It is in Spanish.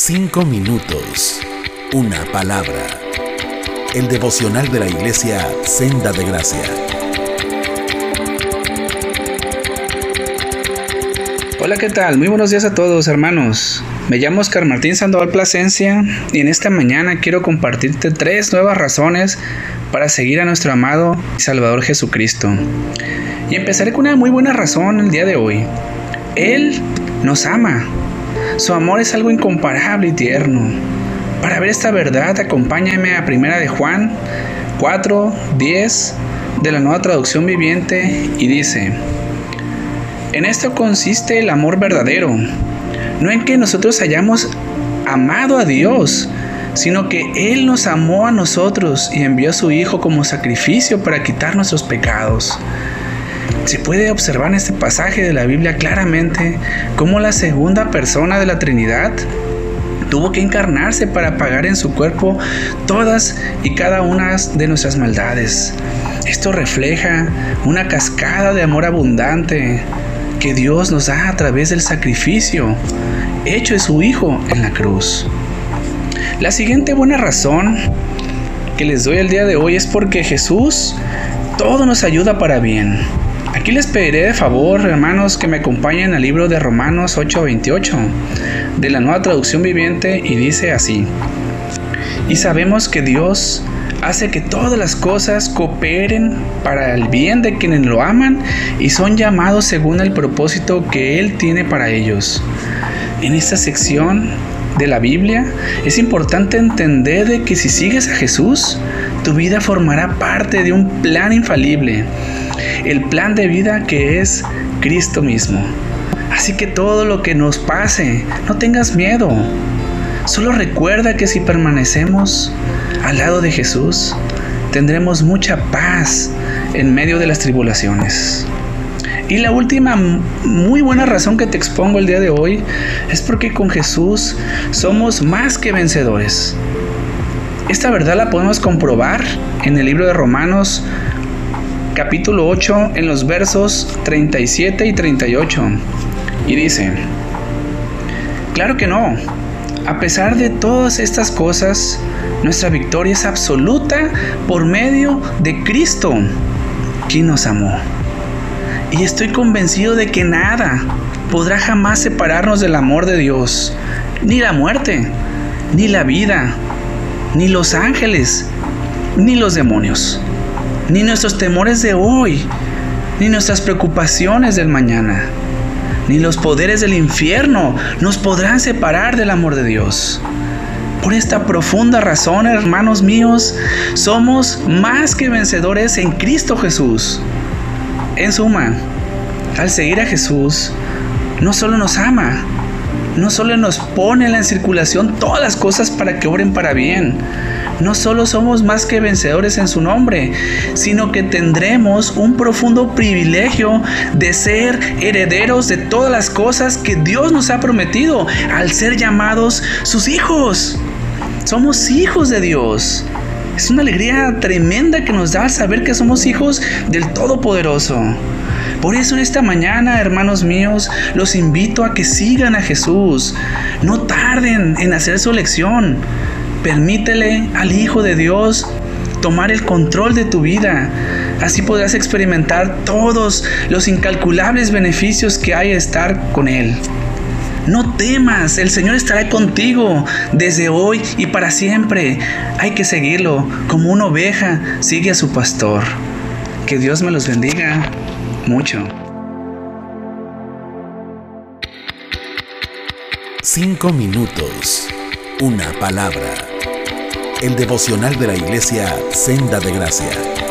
Cinco minutos. Una palabra. El devocional de la iglesia Senda de Gracia. Hola, ¿qué tal? Muy buenos días a todos, hermanos. Me llamo Oscar Martín Sandoval Plasencia y en esta mañana quiero compartirte tres nuevas razones para seguir a nuestro amado y Salvador Jesucristo. Y empezaré con una muy buena razón el día de hoy. Él nos ama. Su amor es algo incomparable y tierno. Para ver esta verdad, acompáñame a Primera de Juan 4, 10 de la nueva traducción viviente y dice, en esto consiste el amor verdadero, no en que nosotros hayamos amado a Dios, sino que Él nos amó a nosotros y envió a su Hijo como sacrificio para quitar nuestros pecados. Se puede observar en este pasaje de la Biblia claramente cómo la segunda persona de la Trinidad tuvo que encarnarse para pagar en su cuerpo todas y cada una de nuestras maldades. Esto refleja una cascada de amor abundante que Dios nos da a través del sacrificio hecho de su Hijo en la cruz. La siguiente buena razón que les doy el día de hoy es porque Jesús todo nos ayuda para bien. Aquí les pediré de favor, hermanos, que me acompañen al libro de Romanos 8:28, de la nueva traducción viviente, y dice así. Y sabemos que Dios hace que todas las cosas cooperen para el bien de quienes lo aman y son llamados según el propósito que Él tiene para ellos. En esta sección de la Biblia es importante entender de que si sigues a Jesús, tu vida formará parte de un plan infalible el plan de vida que es Cristo mismo. Así que todo lo que nos pase, no tengas miedo. Solo recuerda que si permanecemos al lado de Jesús, tendremos mucha paz en medio de las tribulaciones. Y la última muy buena razón que te expongo el día de hoy es porque con Jesús somos más que vencedores. Esta verdad la podemos comprobar en el libro de Romanos capítulo 8 en los versos 37 y 38. Y dice, claro que no, a pesar de todas estas cosas, nuestra victoria es absoluta por medio de Cristo, quien nos amó. Y estoy convencido de que nada podrá jamás separarnos del amor de Dios, ni la muerte, ni la vida, ni los ángeles, ni los demonios ni nuestros temores de hoy, ni nuestras preocupaciones del mañana, ni los poderes del infierno nos podrán separar del amor de Dios. Por esta profunda razón, hermanos míos, somos más que vencedores en Cristo Jesús. En suma, al seguir a Jesús, no solo nos ama, no solo nos pone en circulación todas las cosas para que obren para bien, no solo somos más que vencedores en su nombre, sino que tendremos un profundo privilegio de ser herederos de todas las cosas que Dios nos ha prometido al ser llamados sus hijos. Somos hijos de Dios. Es una alegría tremenda que nos da saber que somos hijos del Todopoderoso. Por eso en esta mañana, hermanos míos, los invito a que sigan a Jesús. No tarden en hacer su elección. Permítele al Hijo de Dios tomar el control de tu vida. Así podrás experimentar todos los incalculables beneficios que hay estar con Él. No temas, el Señor estará contigo desde hoy y para siempre. Hay que seguirlo como una oveja sigue a su pastor. Que Dios me los bendiga mucho. Cinco minutos. Una palabra. El devocional de la iglesia Senda de Gracia.